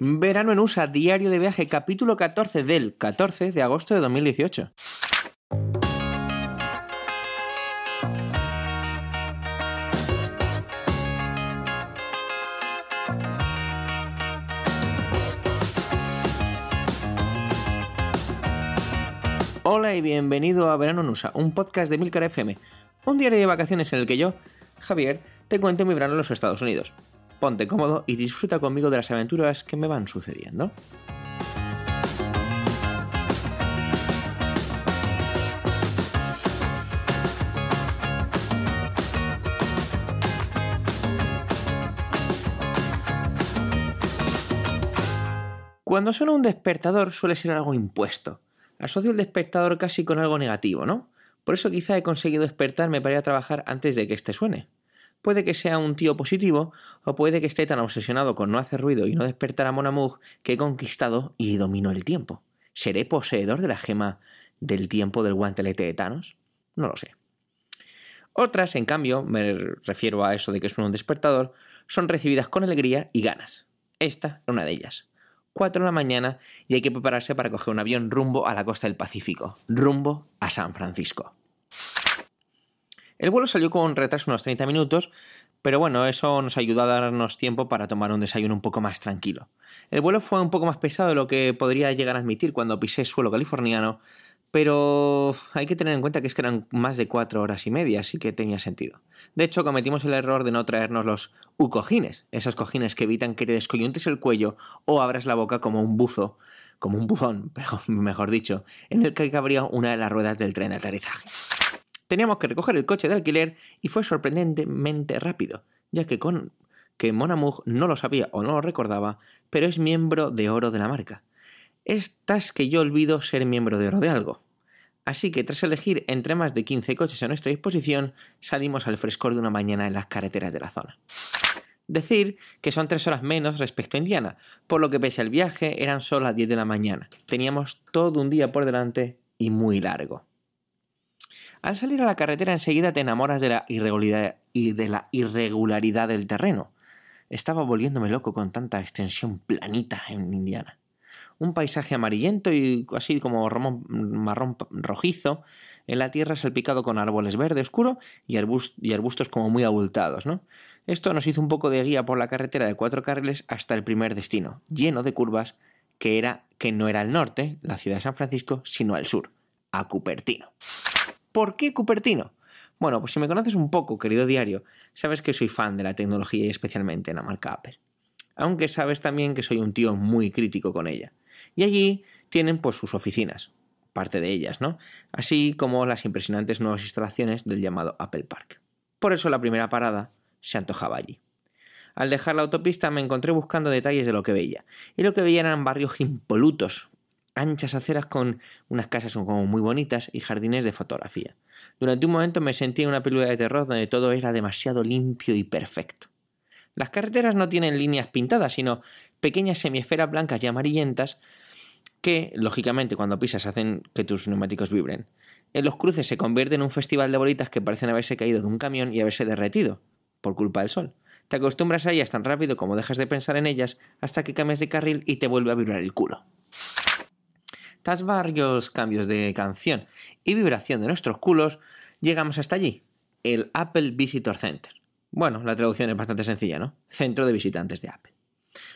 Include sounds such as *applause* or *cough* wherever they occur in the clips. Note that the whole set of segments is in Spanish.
Verano en USA, diario de viaje, capítulo 14 del 14 de agosto de 2018. Hola y bienvenido a Verano en USA, un podcast de Milcar FM, un diario de vacaciones en el que yo, Javier, te cuento mi verano en los Estados Unidos ponte cómodo y disfruta conmigo de las aventuras que me van sucediendo. Cuando suena un despertador suele ser algo impuesto. Asocio el despertador casi con algo negativo, ¿no? Por eso quizá he conseguido despertarme para ir a trabajar antes de que este suene. Puede que sea un tío positivo o puede que esté tan obsesionado con no hacer ruido y no despertar a Monamug que he conquistado y dominó el tiempo. ¿Seré poseedor de la gema del tiempo del guantelete de Thanos? No lo sé. Otras, en cambio, me refiero a eso de que es un despertador, son recibidas con alegría y ganas. Esta es una de ellas. Cuatro de la mañana y hay que prepararse para coger un avión rumbo a la costa del Pacífico, rumbo a San Francisco. El vuelo salió con retraso unos 30 minutos, pero bueno, eso nos ayudó a darnos tiempo para tomar un desayuno un poco más tranquilo. El vuelo fue un poco más pesado de lo que podría llegar a admitir cuando pisé suelo californiano, pero hay que tener en cuenta que es que eran más de cuatro horas y media, así que tenía sentido. De hecho, cometimos el error de no traernos los U-cojines, esos cojines que evitan que te descoyuntes el cuello o abras la boca como un buzo, como un buzón, *laughs* mejor dicho, en el que cabría una de las ruedas del tren de aterrizaje. Teníamos que recoger el coche de alquiler y fue sorprendentemente rápido, ya que con que Monamug no lo sabía o no lo recordaba, pero es miembro de oro de la marca. Estas que yo olvido ser miembro de oro de algo. Así que tras elegir entre más de 15 coches a nuestra disposición, salimos al frescor de una mañana en las carreteras de la zona. Decir que son tres horas menos respecto a Indiana, por lo que pese al viaje eran solo las 10 de la mañana. Teníamos todo un día por delante y muy largo. Al salir a la carretera enseguida te enamoras de la irregularidad, y de la irregularidad del terreno. Estaba volviéndome loco con tanta extensión planita en Indiana. Un paisaje amarillento y así como marrón rojizo, en la tierra salpicado con árboles verde oscuro y, arbustos como muy abultados, ¿no? Esto nos hizo un poco de guía por la carretera de cuatro carriles hasta el primer destino, lleno de curvas, que era que no era el norte, la ciudad de San Francisco, sino al sur, a Cupertino. ¿Por qué Cupertino? Bueno, pues si me conoces un poco, querido diario, sabes que soy fan de la tecnología y especialmente en la marca Apple. Aunque sabes también que soy un tío muy crítico con ella. Y allí tienen pues sus oficinas, parte de ellas, ¿no? Así como las impresionantes nuevas instalaciones del llamado Apple Park. Por eso la primera parada se antojaba allí. Al dejar la autopista me encontré buscando detalles de lo que veía, y lo que veía eran barrios impolutos, anchas aceras con unas casas como muy bonitas y jardines de fotografía. Durante un momento me sentí en una película de terror donde todo era demasiado limpio y perfecto. Las carreteras no tienen líneas pintadas, sino pequeñas semiesferas blancas y amarillentas que, lógicamente, cuando pisas hacen que tus neumáticos vibren. En los cruces se convierte en un festival de bolitas que parecen haberse caído de un camión y haberse derretido, por culpa del sol. Te acostumbras a ellas tan rápido como dejas de pensar en ellas hasta que cambias de carril y te vuelve a vibrar el culo. Tras varios cambios de canción y vibración de nuestros culos, llegamos hasta allí, el Apple Visitor Center. Bueno, la traducción es bastante sencilla, ¿no? Centro de visitantes de Apple.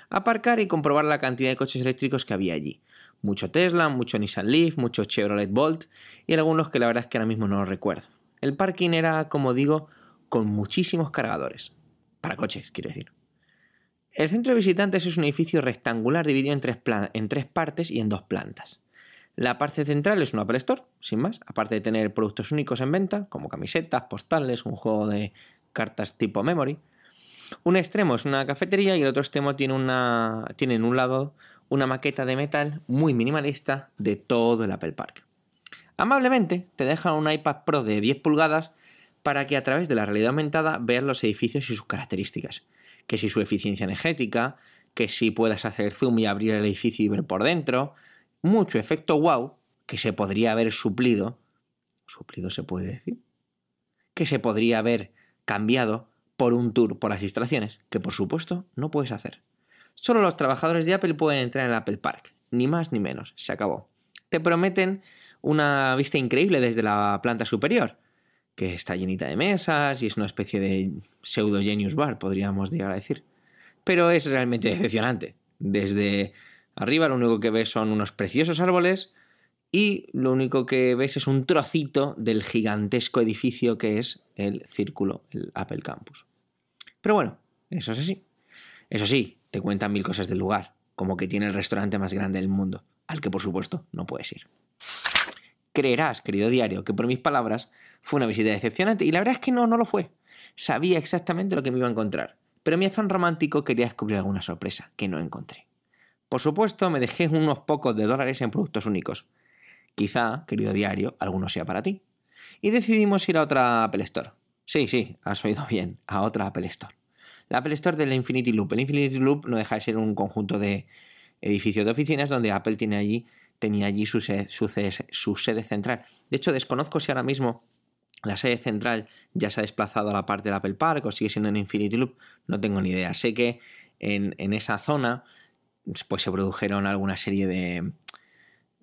Aparcar y comprobar la cantidad de coches eléctricos que había allí. Mucho Tesla, mucho Nissan Leaf, mucho Chevrolet Bolt y algunos que la verdad es que ahora mismo no los recuerdo. El parking era, como digo, con muchísimos cargadores. Para coches, quiero decir. El centro de visitantes es un edificio rectangular dividido en tres, en tres partes y en dos plantas. La parte central es un Apple Store, sin más, aparte de tener productos únicos en venta, como camisetas, postales, un juego de cartas tipo memory. Un extremo es una cafetería y el otro extremo tiene, una, tiene en un lado una maqueta de metal muy minimalista de todo el Apple Park. Amablemente te dejan un iPad Pro de 10 pulgadas para que a través de la realidad aumentada veas los edificios y sus características, que si su eficiencia energética, que si puedas hacer zoom y abrir el edificio y ver por dentro, mucho efecto wow que se podría haber suplido, suplido se puede decir, que se podría haber cambiado por un tour por las instalaciones, que por supuesto no puedes hacer. Solo los trabajadores de Apple pueden entrar en el Apple Park, ni más ni menos, se acabó. Te prometen una vista increíble desde la planta superior, que está llenita de mesas y es una especie de pseudo genius bar, podríamos llegar a decir. Pero es realmente decepcionante. Desde arriba lo único que ves son unos preciosos árboles y lo único que ves es un trocito del gigantesco edificio que es el círculo, el Apple Campus. Pero bueno, eso es así. Eso sí, te cuentan mil cosas del lugar, como que tiene el restaurante más grande del mundo, al que por supuesto no puedes ir. Creerás, querido diario, que por mis palabras fue una visita decepcionante y la verdad es que no, no lo fue. Sabía exactamente lo que me iba a encontrar, pero mi afán romántico quería descubrir alguna sorpresa que no encontré. Por supuesto, me dejé unos pocos de dólares en productos únicos. Quizá, querido diario, alguno sea para ti. Y decidimos ir a otra Apple Store. Sí, sí, has oído bien, a otra Apple Store. La Apple Store de la Infinity Loop. El Infinity Loop no deja de ser un conjunto de edificios de oficinas donde Apple tiene allí tenía allí su sede, central. De hecho, desconozco si ahora mismo la sede central ya se ha desplazado a la parte del Apple Park o sigue siendo en Infinity Loop, no tengo ni idea. Sé que en, esa zona pues se produjeron alguna serie de,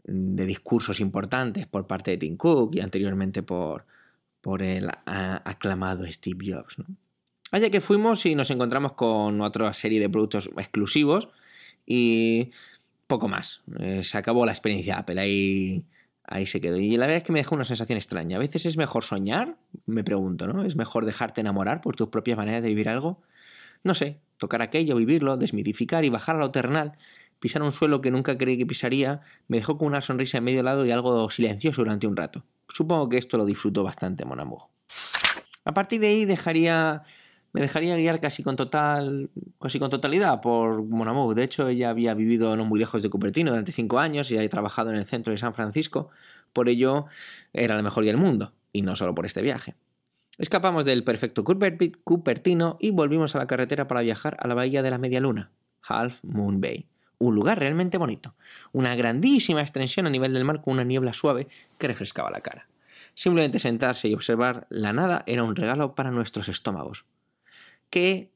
de, discursos importantes por parte de Tim Cook y anteriormente por, por el aclamado Steve Jobs. Allá que fuimos y nos encontramos con otra serie de productos exclusivos y poco más. Eh, se acabó la experiencia Apple, ahí, ahí se quedó. Y la verdad es que me dejó una sensación extraña. A veces es mejor soñar, me pregunto, ¿no? ¿Es mejor dejarte enamorar por tus propias maneras de vivir algo? No sé, tocar aquello, vivirlo, desmitificar y bajar a lo terrenal, pisar un suelo que nunca creí que pisaría, me dejó con una sonrisa en medio lado y algo silencioso durante un rato. Supongo que esto lo disfrutó bastante Mon A partir de ahí dejaría me dejaría guiar casi con total casi con totalidad por Monamou. De hecho, ella había vivido no muy lejos de Cupertino durante cinco años y había trabajado en el centro de San Francisco. Por ello, era la mejor guía del mundo, y no solo por este viaje. Escapamos del perfecto Cupertino y volvimos a la carretera para viajar a la bahía de la Media Luna, Half Moon Bay. Un lugar realmente bonito. Una grandísima extensión a nivel del mar con una niebla suave que refrescaba la cara. Simplemente sentarse y observar la nada era un regalo para nuestros estómagos que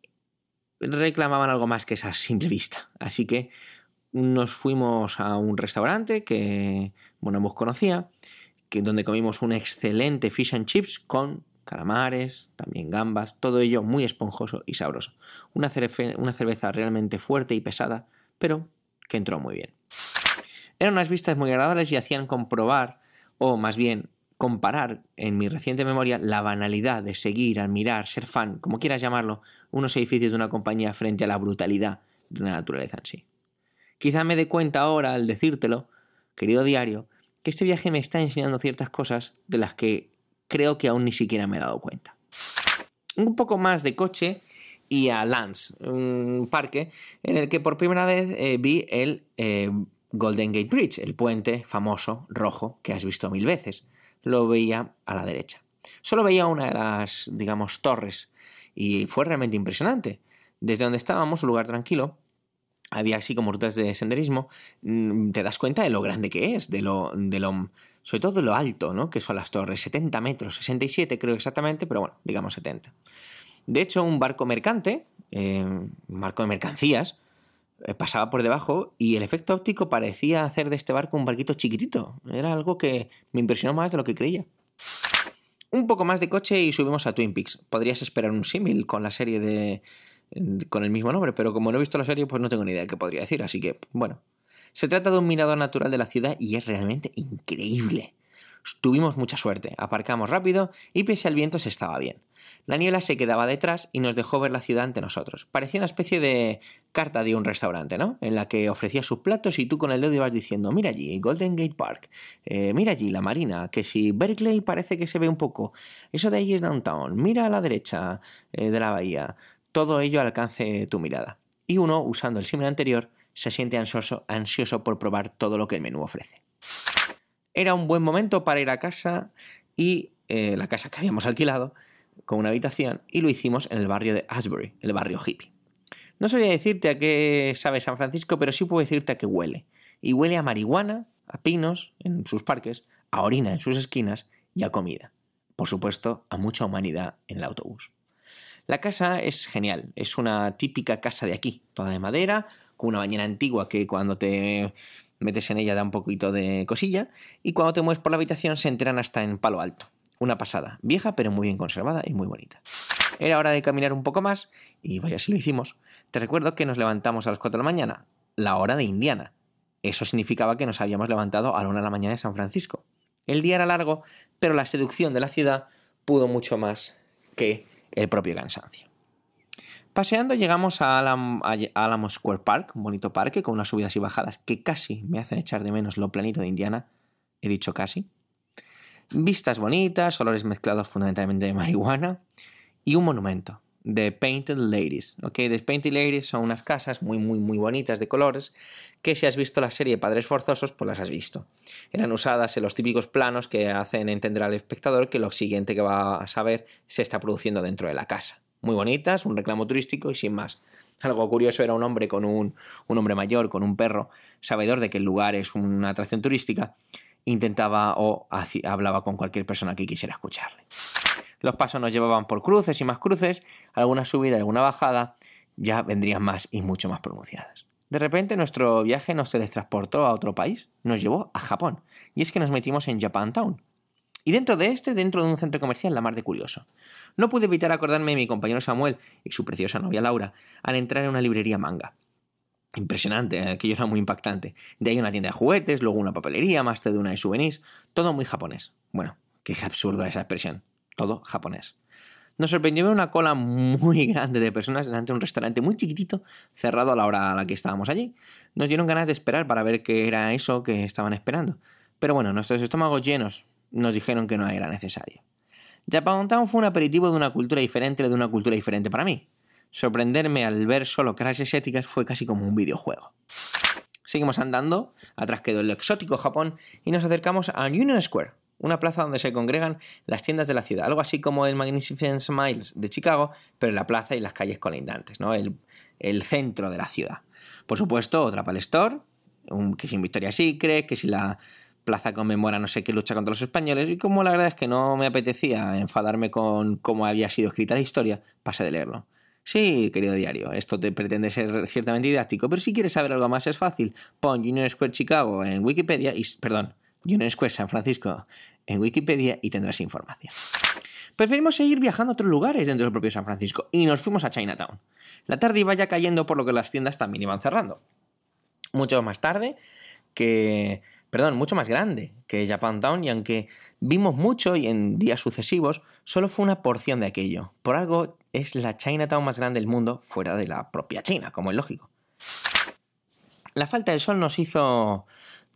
reclamaban algo más que esa simple vista. Así que nos fuimos a un restaurante que hemos conocía, que, donde comimos un excelente fish and chips con calamares, también gambas, todo ello muy esponjoso y sabroso. Una, una cerveza realmente fuerte y pesada, pero que entró muy bien. Eran unas vistas muy agradables y hacían comprobar, o más bien comparar en mi reciente memoria la banalidad de seguir, admirar, ser fan, como quieras llamarlo, unos edificios de una compañía frente a la brutalidad de la naturaleza en sí. Quizá me dé cuenta ahora al decírtelo, querido diario, que este viaje me está enseñando ciertas cosas de las que creo que aún ni siquiera me he dado cuenta. Un poco más de coche y a Lance, un parque en el que por primera vez eh, vi el eh, Golden Gate Bridge, el puente famoso rojo que has visto mil veces lo veía a la derecha. Solo veía una de las, digamos, torres y fue realmente impresionante. Desde donde estábamos, un lugar tranquilo, había así como rutas de senderismo, mm, te das cuenta de lo grande que es, de lo, de lo, sobre todo lo alto, ¿no? Que son las torres, 70 metros, 67 creo exactamente, pero bueno, digamos 70. De hecho, un barco mercante, eh, un barco de mercancías, eh, pasaba por debajo y el efecto óptico parecía hacer de este barco un barquito chiquitito. Era algo que me impresionó más de lo que creía. Un poco más de coche y subimos a Twin Peaks. Podrías esperar un símil con la serie de. con el mismo nombre, pero como no he visto la serie, pues no tengo ni idea de qué podría decir, así que, bueno. Se trata de un mirador natural de la ciudad y es realmente increíble. Tuvimos mucha suerte, aparcamos rápido y pese al viento se estaba bien. La niebla se quedaba detrás y nos dejó ver la ciudad ante nosotros. Parecía una especie de carta de un restaurante, ¿no? En la que ofrecía sus platos y tú con el dedo ibas diciendo, mira allí, Golden Gate Park, eh, mira allí, la Marina, que si Berkeley parece que se ve un poco, eso de ahí es Downtown, mira a la derecha eh, de la bahía, todo ello alcance tu mirada. Y uno, usando el símbolo anterior, se siente ansioso, ansioso por probar todo lo que el menú ofrece. Era un buen momento para ir a casa y eh, la casa que habíamos alquilado con una habitación y lo hicimos en el barrio de Asbury, el barrio hippie. No sabría decirte a qué sabe San Francisco, pero sí puedo decirte a qué huele. Y huele a marihuana, a pinos en sus parques, a orina en sus esquinas y a comida. Por supuesto, a mucha humanidad en el autobús. La casa es genial, es una típica casa de aquí, toda de madera, una bañera antigua que cuando te metes en ella da un poquito de cosilla, y cuando te mueves por la habitación se enteran hasta en palo alto. Una pasada, vieja pero muy bien conservada y muy bonita. Era hora de caminar un poco más, y vaya si lo hicimos. Te recuerdo que nos levantamos a las 4 de la mañana, la hora de Indiana. Eso significaba que nos habíamos levantado a la 1 de la mañana de San Francisco. El día era largo, pero la seducción de la ciudad pudo mucho más que el propio cansancio. Paseando llegamos a Alamo, Square Park, un bonito parque con unas subidas y bajadas que casi me hacen echar de menos lo planito de Indiana. He dicho casi. Vistas bonitas, olores mezclados fundamentalmente de marihuana y un monumento. The Painted Ladies. ¿ok? The Painted Ladies son unas casas muy, muy, muy bonitas de colores que si has visto la serie Padres Forzosos, pues las has visto. Eran usadas en los típicos planos que hacen entender al espectador que lo siguiente que va a saber se está produciendo dentro de la casa muy bonitas, un reclamo turístico y sin más. Algo curioso era un hombre con un, un hombre mayor, con un perro, sabedor de que el lugar es una atracción turística, intentaba o hablaba con cualquier persona que quisiera escucharle. Los pasos nos llevaban por cruces y más cruces, alguna subida, alguna bajada, ya vendrían más y mucho más pronunciadas. De repente nuestro viaje nos teletransportó a otro país, nos llevó a Japón, y es que nos metimos en Japantown, y dentro de este, dentro de un centro comercial, la mar de curioso. No pude evitar acordarme de mi compañero Samuel y su preciosa novia Laura al entrar en una librería manga. Impresionante, ¿eh? aquello era muy impactante. De ahí una tienda de juguetes, luego una papelería, más de una de souvenirs, todo muy japonés. Bueno, qué absurdo esa expresión. Todo japonés. Nos sorprendió ver una cola muy grande de personas delante de un restaurante muy chiquitito, cerrado a la hora a la que estábamos allí. Nos dieron ganas de esperar para ver qué era eso que estaban esperando. Pero bueno, nuestros estómagos llenos nos dijeron que no era necesario. Japantown fue un aperitivo de una cultura diferente de una cultura diferente para mí. Sorprenderme al ver solo clases éticas fue casi como un videojuego. Seguimos andando, atrás quedó el exótico Japón y nos acercamos a Union Square, una plaza donde se congregan las tiendas de la ciudad, algo así como el Magnificent Smiles de Chicago, pero en la plaza y las calles colindantes, ¿no? el, el centro de la ciudad. Por supuesto, otra Apple Store, un, que sin Victoria Secret, que si la Plaza conmemora no sé qué lucha contra los españoles y como la verdad es que no me apetecía enfadarme con cómo había sido escrita la historia, pasé de leerlo. Sí, querido diario, esto te pretende ser ciertamente didáctico, pero si quieres saber algo más es fácil. Pon Union Square Chicago en Wikipedia y, perdón, Union Square San Francisco en Wikipedia y tendrás información. Preferimos seguir viajando a otros lugares dentro del propio San Francisco y nos fuimos a Chinatown. La tarde iba ya cayendo por lo que las tiendas también iban cerrando. Mucho más tarde que perdón, mucho más grande que Japantown y aunque vimos mucho y en días sucesivos, solo fue una porción de aquello. Por algo es la Chinatown más grande del mundo fuera de la propia China, como es lógico. La falta del sol nos hizo,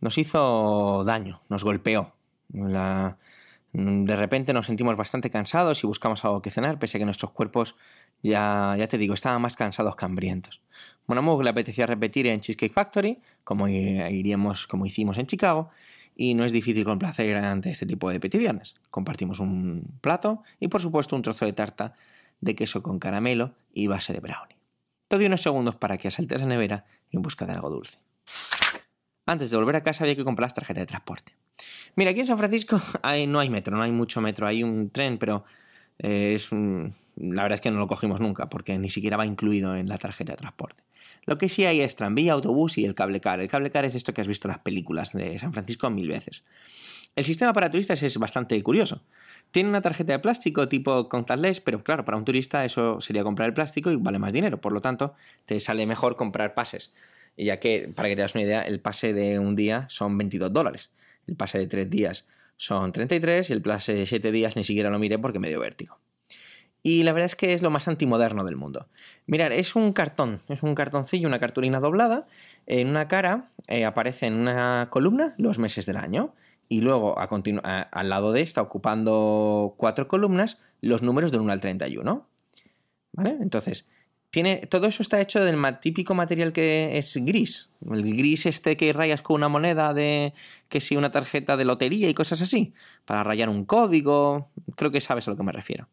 nos hizo daño, nos golpeó. de repente nos sentimos bastante cansados y buscamos algo que cenar, pese a que nuestros cuerpos, ya, ya te digo, estaban más cansados que hambrientos. Monamug le apetecía repetir en Cheesecake Factory, como iríamos, como hicimos en Chicago, y no es difícil complacer ante este tipo de peticiones. Compartimos un plato y por supuesto un trozo de tarta de queso con caramelo y base de brownie. Todo unos segundos para que asaltes la nevera en busca de algo dulce. Antes de volver a casa había que comprar las tarjetas de transporte. Mira, aquí en San Francisco *laughs* no hay metro, no hay mucho metro, hay un tren, pero eh, es la verdad es que no lo cogimos nunca porque ni siquiera va incluido en la tarjeta de transporte. Lo que sí hay es tranvía, autobús y el cable car. El cable car es esto que has visto en las películas de San Francisco mil veces. El sistema para turistas es bastante curioso. Tiene una tarjeta de plástico tipo contactless, pero claro, para un turista eso sería comprar el plástico y vale más dinero. Por lo tanto, te sale mejor comprar pases. Ya que, para que te das una idea, el pase de un día son 22 dólares. El pase de tres días son 33 y el pase de 7 días ni siquiera lo miré porque me dio vértigo. Y la verdad es que es lo más antimoderno del mundo. Mirar, es un cartón, es un cartoncillo, una cartulina doblada. En una cara eh, aparece en una columna los meses del año. Y luego, a al lado de esta, ocupando cuatro columnas, los números del 1 al 31. ¿Vale? Entonces, todo eso está hecho del típico material que es gris. El gris este que rayas con una moneda de que si una tarjeta de lotería y cosas así. Para rayar un código. Creo que sabes a lo que me refiero.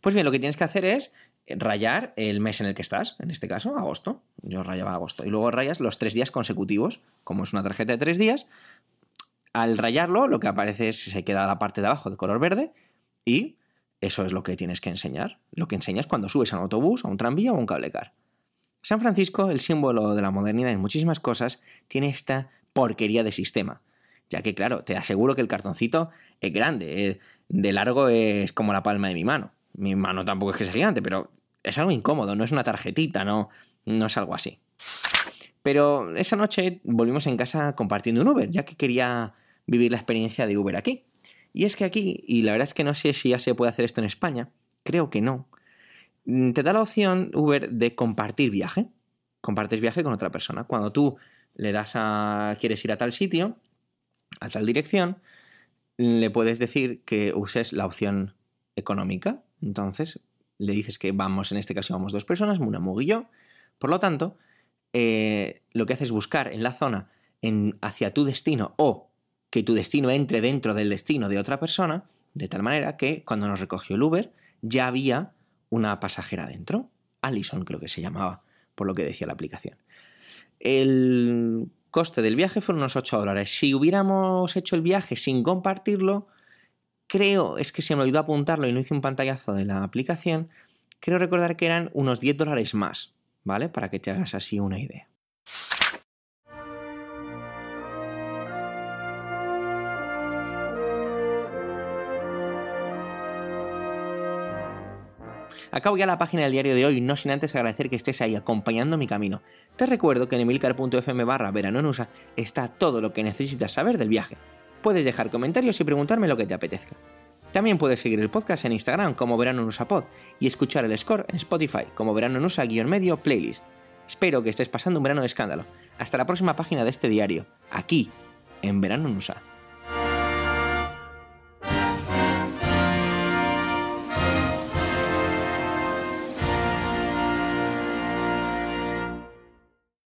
Pues bien, lo que tienes que hacer es rayar el mes en el que estás, en este caso, agosto. Yo rayaba agosto. Y luego rayas los tres días consecutivos, como es una tarjeta de tres días. Al rayarlo, lo que aparece es se queda la parte de abajo de color verde y eso es lo que tienes que enseñar. Lo que enseñas cuando subes a un autobús, a un tranvía o a un cablecar. San Francisco, el símbolo de la modernidad en muchísimas cosas, tiene esta porquería de sistema. Ya que, claro, te aseguro que el cartoncito es grande, eh, de largo es como la palma de mi mano. Mi mano tampoco es que sea gigante, pero es algo incómodo, no es una tarjetita, no, no es algo así. Pero esa noche volvimos en casa compartiendo un Uber, ya que quería vivir la experiencia de Uber aquí. Y es que aquí, y la verdad es que no sé si ya se puede hacer esto en España, creo que no, mm, te da la opción Uber de compartir viaje. Compartes viaje con otra persona. Cuando tú le das a. quieres ir a tal sitio, a tal dirección, le puedes decir que uses la opción económica. Entonces, le dices que vamos, en este caso vamos dos personas, una Mug y yo. Por lo tanto, eh, lo que haces es buscar en la zona en, hacia tu destino o que tu destino entre dentro del destino de otra persona, de tal manera que cuando nos recogió el Uber ya había una pasajera dentro. Allison creo que se llamaba, por lo que decía la aplicación. El coste del viaje fueron unos 8 dólares. Si hubiéramos hecho el viaje sin compartirlo, creo, es que se me olvidó apuntarlo y no hice un pantallazo de la aplicación, creo recordar que eran unos 10 dólares más, ¿vale? Para que te hagas así una idea. Acabo ya la página del diario de hoy, no sin antes agradecer que estés ahí acompañando mi camino. Te recuerdo que en emilcar.fm barra verano en USA está todo lo que necesitas saber del viaje. Puedes dejar comentarios y preguntarme lo que te apetezca. También puedes seguir el podcast en Instagram como Verano Pod y escuchar el score en Spotify como Verano en USA-medio playlist. Espero que estés pasando un verano de escándalo. Hasta la próxima página de este diario, aquí, en Verano en USA.